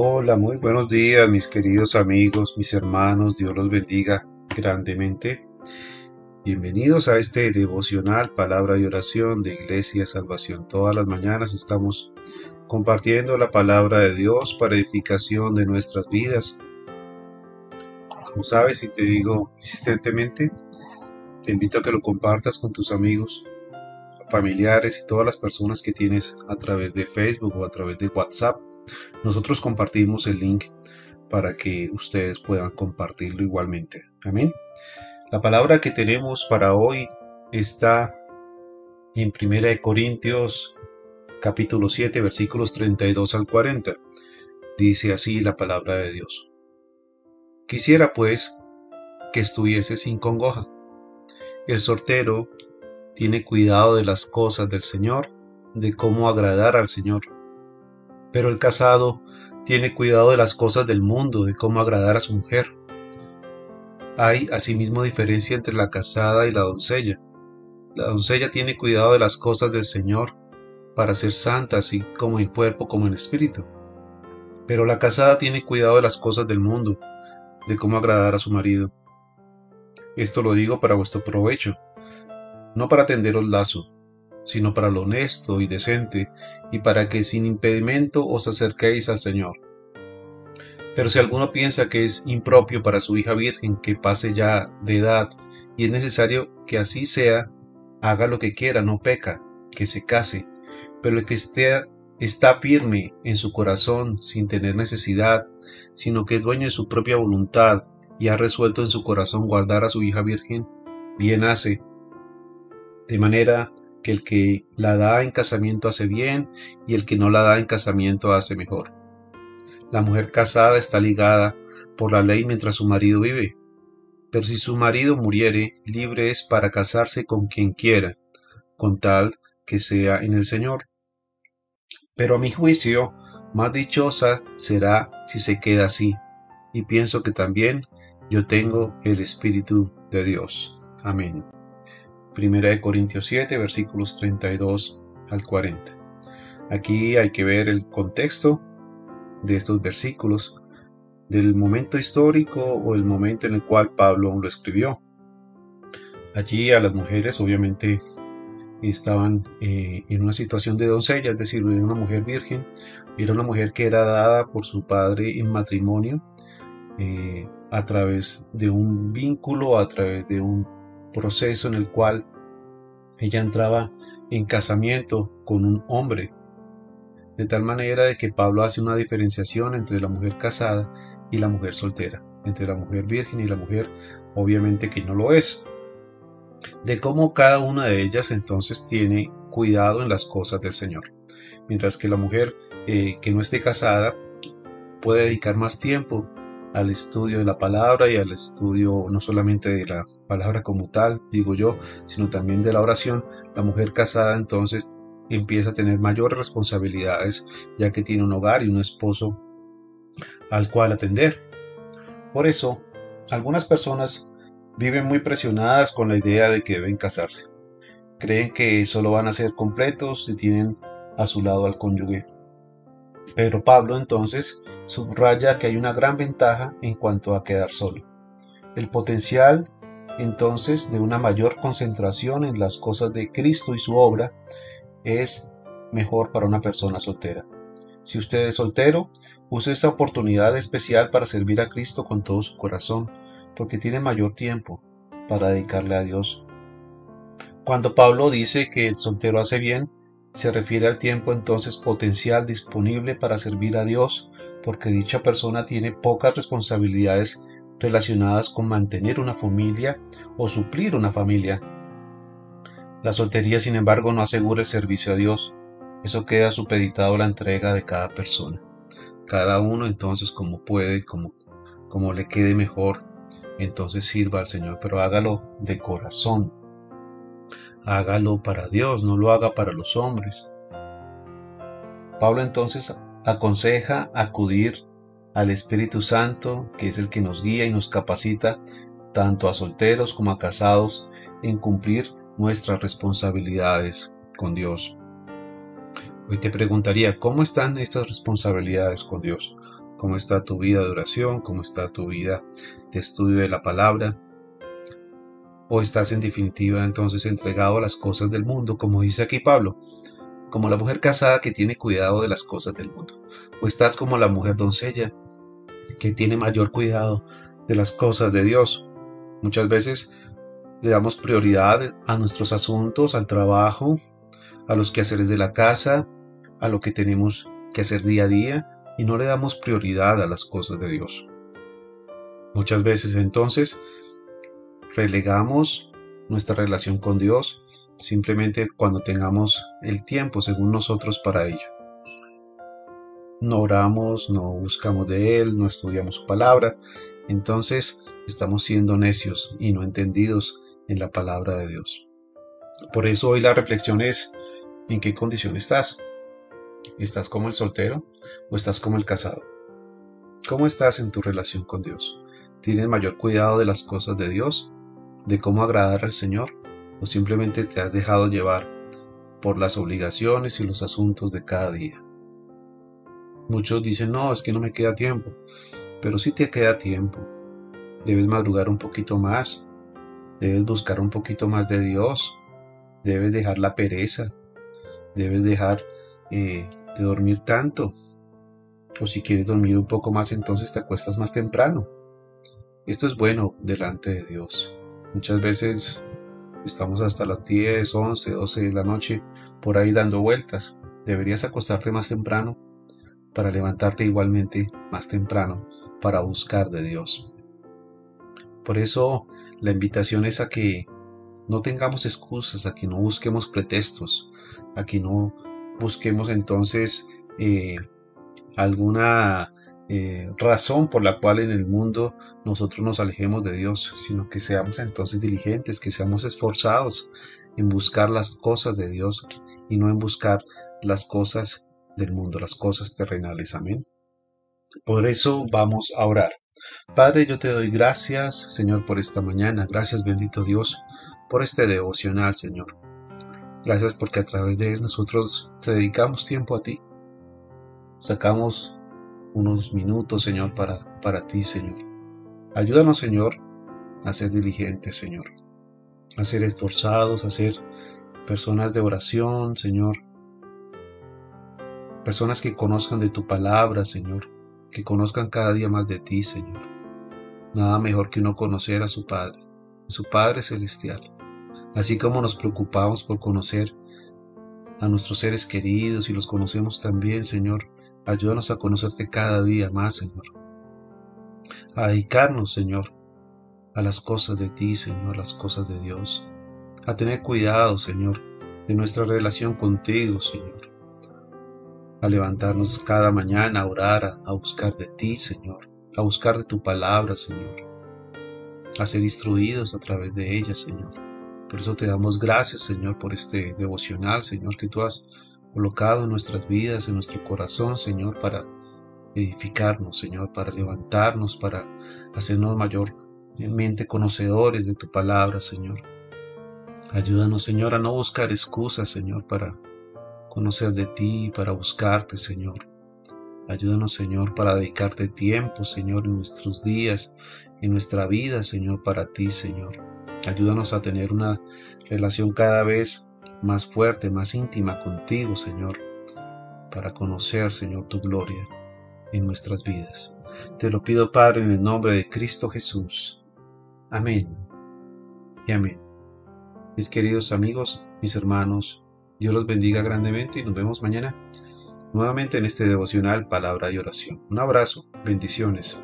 Hola, muy buenos días mis queridos amigos, mis hermanos, Dios los bendiga grandemente. Bienvenidos a este devocional Palabra y Oración de Iglesia Salvación. Todas las mañanas estamos compartiendo la palabra de Dios para edificación de nuestras vidas. Como sabes y te digo insistentemente, te invito a que lo compartas con tus amigos, familiares y todas las personas que tienes a través de Facebook o a través de WhatsApp. Nosotros compartimos el link para que ustedes puedan compartirlo igualmente. Amén. La palabra que tenemos para hoy está en 1 Corintios capítulo 7 versículos 32 al 40. Dice así la palabra de Dios. Quisiera pues que estuviese sin congoja. El sortero tiene cuidado de las cosas del Señor, de cómo agradar al Señor. Pero el casado tiene cuidado de las cosas del mundo, de cómo agradar a su mujer. Hay asimismo diferencia entre la casada y la doncella. La doncella tiene cuidado de las cosas del Señor, para ser santa así como en cuerpo como en espíritu. Pero la casada tiene cuidado de las cosas del mundo, de cómo agradar a su marido. Esto lo digo para vuestro provecho, no para tenderos lazo, sino para lo honesto y decente, y para que sin impedimento os acerquéis al Señor. Pero si alguno piensa que es impropio para su hija virgen que pase ya de edad, y es necesario que así sea, haga lo que quiera, no peca, que se case, pero el que esté, está firme en su corazón sin tener necesidad, sino que es dueño de su propia voluntad y ha resuelto en su corazón guardar a su hija virgen, bien hace, de manera que el que la da en casamiento hace bien y el que no la da en casamiento hace mejor. La mujer casada está ligada por la ley mientras su marido vive, pero si su marido muriere, libre es para casarse con quien quiera, con tal que sea en el Señor. Pero a mi juicio, más dichosa será si se queda así, y pienso que también yo tengo el Espíritu de Dios. Amén. Primera de Corintios 7, versículos 32 al 40. Aquí hay que ver el contexto de estos versículos, del momento histórico o el momento en el cual Pablo lo escribió. Allí a las mujeres obviamente estaban eh, en una situación de doncella, es decir, era una mujer virgen, era una mujer que era dada por su padre en matrimonio eh, a través de un vínculo, a través de un proceso en el cual ella entraba en casamiento con un hombre, de tal manera de que Pablo hace una diferenciación entre la mujer casada y la mujer soltera, entre la mujer virgen y la mujer obviamente que no lo es, de cómo cada una de ellas entonces tiene cuidado en las cosas del Señor, mientras que la mujer eh, que no esté casada puede dedicar más tiempo al estudio de la palabra y al estudio no solamente de la palabra como tal, digo yo, sino también de la oración, la mujer casada entonces empieza a tener mayores responsabilidades ya que tiene un hogar y un esposo al cual atender. Por eso, algunas personas viven muy presionadas con la idea de que deben casarse. Creen que solo van a ser completos si tienen a su lado al cónyuge pero Pablo entonces subraya que hay una gran ventaja en cuanto a quedar solo. El potencial entonces de una mayor concentración en las cosas de Cristo y su obra es mejor para una persona soltera. Si usted es soltero, use esa oportunidad especial para servir a Cristo con todo su corazón, porque tiene mayor tiempo para dedicarle a Dios. Cuando Pablo dice que el soltero hace bien, se refiere al tiempo entonces potencial disponible para servir a Dios, porque dicha persona tiene pocas responsabilidades relacionadas con mantener una familia o suplir una familia. La soltería, sin embargo, no asegura el servicio a Dios. Eso queda supeditado a la entrega de cada persona. Cada uno entonces como puede, como, como le quede mejor, entonces sirva al Señor, pero hágalo de corazón, hágalo para Dios, no lo haga para los hombres. Pablo entonces aconseja acudir al Espíritu Santo, que es el que nos guía y nos capacita tanto a solteros como a casados en cumplir nuestras responsabilidades con Dios. Hoy te preguntaría, ¿cómo están estas responsabilidades con Dios? ¿Cómo está tu vida de oración? ¿Cómo está tu vida de estudio de la palabra? ¿O estás en definitiva entonces entregado a las cosas del mundo, como dice aquí Pablo? Como la mujer casada que tiene cuidado de las cosas del mundo. ¿O estás como la mujer doncella que tiene mayor cuidado de las cosas de Dios? Muchas veces le damos prioridad a nuestros asuntos, al trabajo, a los quehaceres de la casa, a lo que tenemos que hacer día a día y no le damos prioridad a las cosas de Dios. Muchas veces entonces relegamos nuestra relación con Dios simplemente cuando tengamos el tiempo según nosotros para ello. No oramos, no buscamos de Él, no estudiamos su palabra, entonces estamos siendo necios y no entendidos en la palabra de Dios. Por eso hoy la reflexión es, ¿en qué condición estás? ¿Estás como el soltero o estás como el casado? ¿Cómo estás en tu relación con Dios? ¿Tienes mayor cuidado de las cosas de Dios? ¿De cómo agradar al Señor? ¿O simplemente te has dejado llevar por las obligaciones y los asuntos de cada día? Muchos dicen, no, es que no me queda tiempo, pero sí te queda tiempo. Debes madrugar un poquito más, debes buscar un poquito más de Dios, debes dejar la pereza, debes dejar eh, de dormir tanto. O si quieres dormir un poco más, entonces te acuestas más temprano. Esto es bueno delante de Dios. Muchas veces estamos hasta las 10, 11, 12 de la noche por ahí dando vueltas. Deberías acostarte más temprano para levantarte igualmente más temprano para buscar de Dios. Por eso la invitación es a que no tengamos excusas, a que no busquemos pretextos, a que no busquemos entonces eh, alguna eh, razón por la cual en el mundo nosotros nos alejemos de Dios, sino que seamos entonces diligentes, que seamos esforzados en buscar las cosas de Dios y no en buscar las cosas del mundo, las cosas terrenales. Amén. Por eso vamos a orar. Padre, yo te doy gracias, Señor, por esta mañana. Gracias, bendito Dios, por este devocional, Señor. Gracias porque a través de él nosotros te dedicamos tiempo a ti. Sacamos unos minutos, Señor, para, para ti, Señor. Ayúdanos, Señor, a ser diligentes, Señor. A ser esforzados, a ser personas de oración, Señor. Personas que conozcan de tu palabra, Señor. Que conozcan cada día más de ti, Señor. Nada mejor que uno conocer a su Padre, su Padre Celestial así como nos preocupamos por conocer a nuestros seres queridos y los conocemos también, Señor, ayúdanos a conocerte cada día más, Señor. A dedicarnos, Señor, a las cosas de ti, Señor, las cosas de Dios. A tener cuidado, Señor, de nuestra relación contigo, Señor. A levantarnos cada mañana a orar, a, buscar de ti, Señor. A buscar de tu palabra, Señor. A ser instruidos a través de ella, Señor por eso te damos gracias, Señor, por este devocional, Señor, que tú has colocado en nuestras vidas, en nuestro corazón, Señor, para edificarnos, Señor, para levantarnos, para hacernos mayormente conocedores de tu palabra, Señor. Ayúdanos, Señor, a no buscar excusas, Señor, para conocer de ti, para buscarte, Señor. Ayúdanos, Señor, para dedicarte tiempo, Señor, en nuestros días, en nuestra vida, Señor, para ti, Señor. Ayúdanos a tener una relación cada vez más fuerte, más íntima contigo, Señor, para conocer, Señor, tu gloria en nuestras vidas. Te lo pido, Padre, en el nombre de Cristo Jesús. Amén. Y amén. Mis queridos amigos, mis hermanos, Dios los bendiga grandemente y nos vemos mañana nuevamente en este devocional Palabra y Oración. Un abrazo, bendiciones.